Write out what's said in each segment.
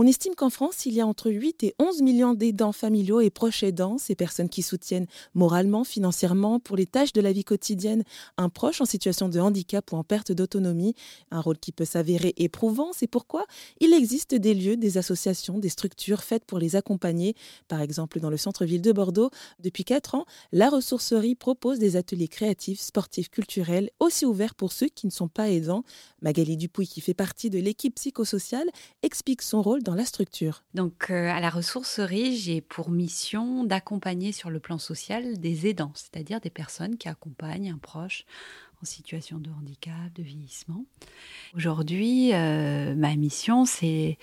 On estime qu'en France, il y a entre 8 et 11 millions d'aidants familiaux et proches aidants, ces personnes qui soutiennent moralement, financièrement, pour les tâches de la vie quotidienne, un proche en situation de handicap ou en perte d'autonomie, un rôle qui peut s'avérer éprouvant. C'est pourquoi il existe des lieux, des associations, des structures faites pour les accompagner. Par exemple, dans le centre-ville de Bordeaux, depuis 4 ans, la ressourcerie propose des ateliers créatifs, sportifs, culturels, aussi ouverts pour ceux qui ne sont pas aidants. Magali Dupuy, qui fait partie de l'équipe psychosociale, explique son rôle la structure. Donc, euh, à la ressourcerie, j'ai pour mission d'accompagner sur le plan social des aidants, c'est-à-dire des personnes qui accompagnent un proche en situation de handicap, de vieillissement. Aujourd'hui, euh, ma mission, c'est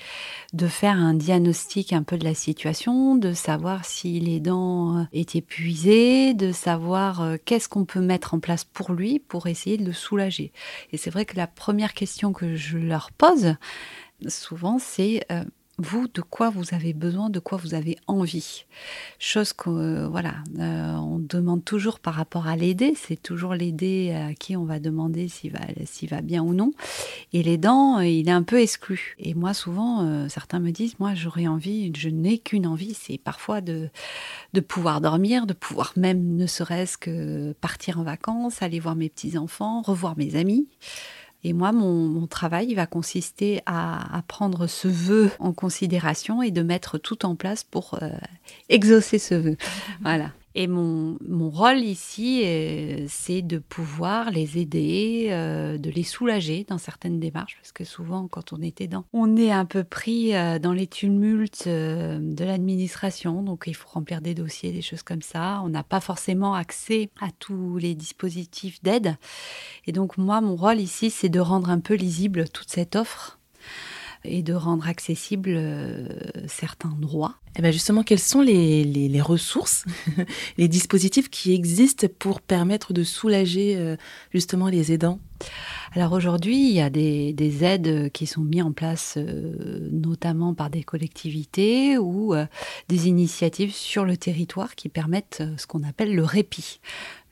de faire un diagnostic un peu de la situation, de savoir si l'aidant est épuisé, de savoir euh, qu'est-ce qu'on peut mettre en place pour lui pour essayer de le soulager. Et c'est vrai que la première question que je leur pose, souvent, c'est euh, vous, de quoi vous avez besoin, de quoi vous avez envie. Chose que, euh, voilà, euh, on demande toujours par rapport à l'aider. C'est toujours l'aider à qui on va demander s'il va, s'il va bien ou non. Et l'aidant, il est un peu exclu. Et moi, souvent, certains me disent, moi, j'aurais envie, je n'ai qu'une envie, c'est parfois de, de pouvoir dormir, de pouvoir même, ne serait-ce que partir en vacances, aller voir mes petits-enfants, revoir mes amis. Et moi, mon, travail va consister à, prendre ce vœu en considération et de mettre tout en place pour euh, exaucer ce vœu. Voilà. Et mon, mon rôle ici, euh, c'est de pouvoir les aider, euh, de les soulager dans certaines démarches, parce que souvent, quand on est aidant, on est un peu pris euh, dans les tumultes de l'administration, donc il faut remplir des dossiers, des choses comme ça. On n'a pas forcément accès à tous les dispositifs d'aide. Et donc moi, mon rôle ici, c'est de rendre un peu lisible toute cette offre et de rendre accessibles euh, certains droits. Eh bien justement, quelles sont les, ressources, les dispositifs qui existent pour permettre de soulager euh, justement les aidants? Alors aujourd'hui, il y a des, des, aides qui sont mises en place euh, notamment par des collectivités ou des initiatives sur le territoire qui permettent ce qu'on appelle le répit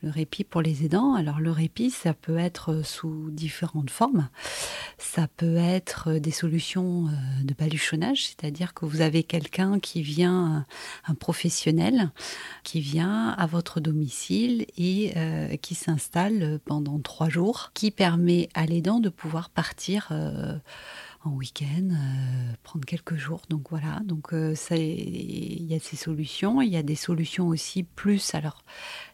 le répit pour les aidants. Alors le répit, ça peut être sous différentes formes. Ça peut être des solutions euh, de baluchonnage, c'est-à-dire que vous avez quelqu'un qui un professionnel, qui vient à votre domicile et euh, qui s'installe pendant trois jours, qui permet à l'aidant de pouvoir partir. Euh, en week-end, prendre quelques jours. Donc voilà, donc il y a ces solutions. Il y a des solutions aussi plus. Alors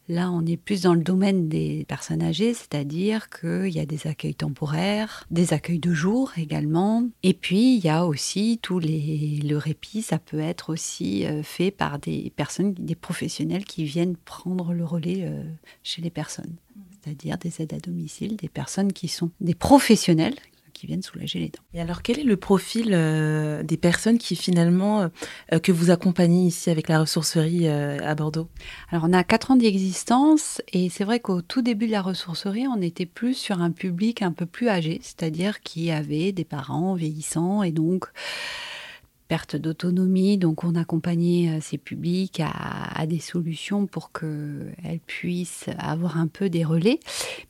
Là, on est plus dans le domaine des personnes âgées, c'est-à-dire qu'il y a des accueils temporaires, des accueils de jour également. Et puis, il y a aussi tous les. Le répit, ça peut être aussi euh, fait par des personnes, des professionnels qui viennent prendre le relais euh, chez les personnes c'est-à-dire des aides à domicile, des personnes qui sont des professionnels qui viennent soulager les dents. Et alors, quel est le profil euh, des personnes qui finalement euh, que vous accompagnez ici avec la ressourcerie euh, à Bordeaux? Alors, on a quatre ans d'existence et c'est vrai qu'au tout début de la ressourcerie, on était plus sur un public un peu plus âgé, c'est-à-dire qui avait des parents vieillissants et donc perte d'autonomie. Donc, on accompagnait euh, ces publics à, des solutions pour qu'elles puissent avoir un peu des relais.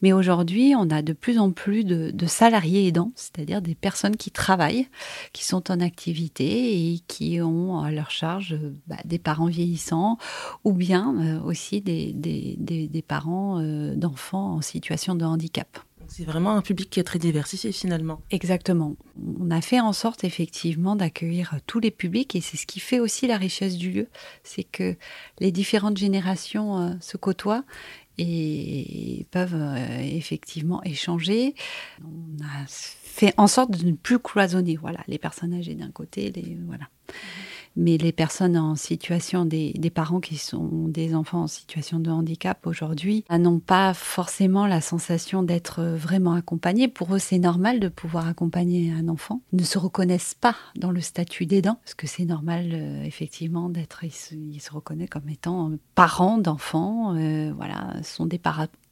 Mais aujourd'hui, on a de plus en plus de, salariés aidants, c'est-à-dire des personnes qui travaillent, qui sont en activité et qui ont à leur charge bah, des parents vieillissants ou bien euh, aussi des, parents euh, d'enfants en situation de handicap. C'est vraiment un public qui est très diversifié finalement. Exactement. On a fait en sorte effectivement d'accueillir tous les publics et c'est ce qui fait aussi la richesse du lieu, c'est que les différentes générations euh, se côtoient et peuvent euh, effectivement échanger. On a fait en sorte de ne plus cloisonner. Voilà, les personnes âgées d'un côté, les voilà mais les personnes en situation, des, parents qui sont des enfants en situation de handicap aujourd'hui, n'ont pas forcément la sensation d'être vraiment accompagnés. Pour eux, c'est normal de pouvoir accompagner un enfant. Ils ne se reconnaissent pas dans le statut d'aidant, parce que c'est normal, euh, effectivement, d'être, ils, se, reconnaissent comme étant parents d'enfants, euh, voilà, sont des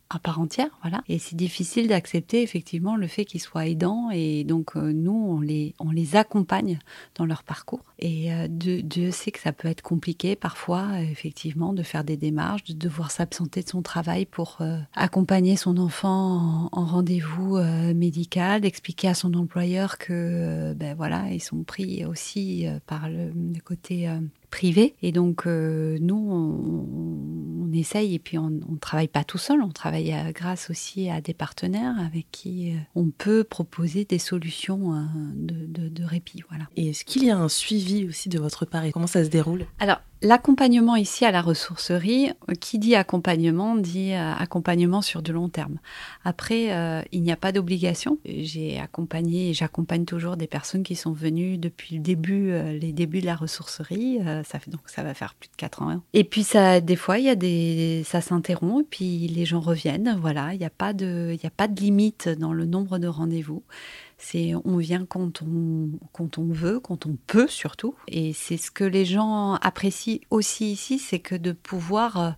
à part entière, voilà. Et c'est difficile d'accepter effectivement le fait qu'ils soient aidants et donc euh, nous on les on les accompagne dans leur parcours. Et euh, Dieu, sait que ça peut être compliqué parfois effectivement de faire des démarches, de devoir s'absenter de son travail pour euh, accompagner son enfant en, rendez-vous médical, d'expliquer à son employeur que ben voilà ils sont pris aussi par le, côté privé. Et donc, euh, nous, on, essaye et puis on ne travaille pas tout seul, on travaille euh, grâce aussi à des partenaires avec qui euh, on peut proposer des solutions de, de, répit. Voilà. Et est-ce qu'il y a un suivi aussi de votre part et comment ça se déroule? Alors, L'accompagnement ici à la ressourcerie, euh, qui dit accompagnement dit euh, accompagnement sur de long terme. Après, euh, il n'y a pas d'obligation. J'ai accompagné et j'accompagne toujours des personnes qui sont venues depuis le début, les débuts de la ressourcerie. ça fait donc ça va faire plus de quatre ans. Et puis ça, des fois, il y a des, ça s'interrompt et puis les gens reviennent. Voilà, il n'y a pas de, il n'y a pas de limite dans le nombre de rendez-vous. C'est on vient quand on, quand on veut, quand on peut surtout. Et c'est ce que les gens apprécient aussi ici, c'est que de pouvoir euh,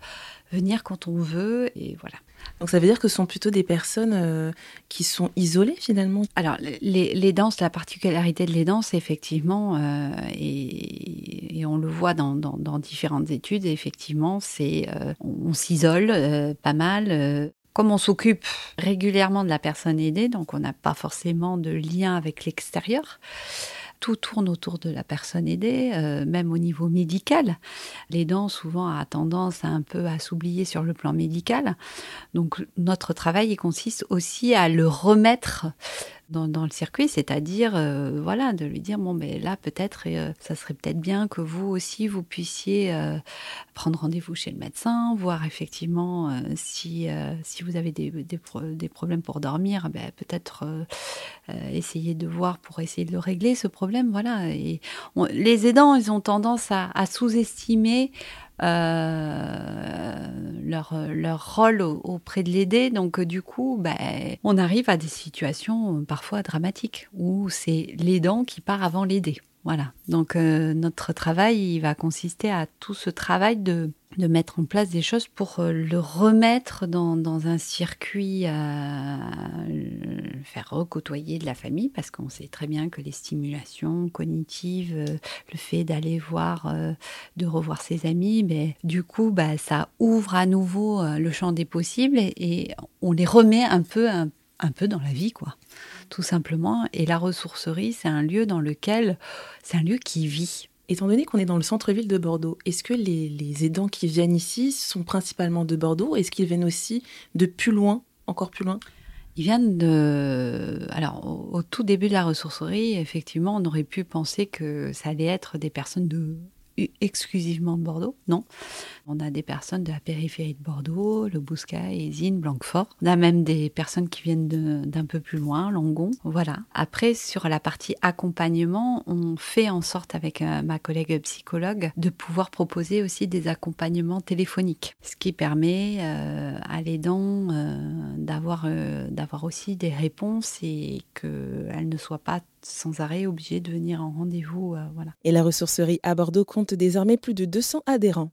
venir quand on veut. Et voilà. Donc ça veut dire que ce sont plutôt des personnes euh, qui sont isolées finalement? Alors les, les, danses, la particularité de les danses, effectivement, euh, et, on le voit dans, dans, différentes études, effectivement, c'est on, s'isole pas mal. On s'occupe régulièrement de la personne aidée, donc on n'a pas forcément de lien avec l'extérieur, tout tourne autour de la personne aidée, euh, même au niveau médical. L'aidant souvent a tendance à un peu à s'oublier sur le plan médical. Donc notre travail il consiste aussi à le remettre dans, le circuit, c'est-à-dire euh, voilà de lui dire bon ben là peut-être euh, ça serait peut-être bien que vous aussi vous puissiez euh, prendre rendez-vous chez le médecin, voir effectivement si si vous avez des, des, problèmes pour dormir, ben, peut-être essayer de voir pour essayer de le régler ce problème voilà. Les aidants ils ont tendance à, sous-estimer leur, leur rôle auprès de l'aider. Donc, euh, du coup, ben, on arrive à des situations euh, parfois dramatiques où c'est l'aidant qui part avant l'aider. Voilà. Donc, notre travail, il va consister à tout ce travail de de mettre en place des choses pour euh, le remettre dans, dans un circuit, à faire recôtoyer de la famille, parce qu'on sait très bien que les stimulations cognitives, euh, le fait d'aller voir, euh, de revoir ses amis, ben, du coup, bah, ça ouvre à nouveau le champ des possibles et, on les remet un peu, un, un peu dans la vie, quoi tout simplement. Et la ressourcerie, c'est un lieu dans lequel, c'est un lieu qui vit. Étant donné qu'on est dans le centre-ville de Bordeaux, est-ce que les, aidants qui viennent ici sont principalement de Bordeaux Est-ce qu'ils viennent aussi de plus loin, encore plus loin? Ils viennent de. Alors, au, tout début de la ressourcerie, effectivement, on aurait pu penser que ça allait être des personnes de exclusivement de Bordeaux, non. On a des personnes de la périphérie de Bordeaux, le Bouscaï, Ezine, Blanquefort. On a même des personnes qui viennent d'un peu plus loin, Langon. Voilà. Après, sur la partie accompagnement, on fait en sorte avec euh, ma collègue psychologue de pouvoir proposer aussi des accompagnements téléphoniques, ce qui permet euh, à l'aidant euh, d'avoir d'avoir aussi des réponses et qu'elles ne soient pas sans arrêt obligées de venir en rendez-vous. voilà. Et la ressourcerie à Bordeaux compte désormais plus de 200 adhérents.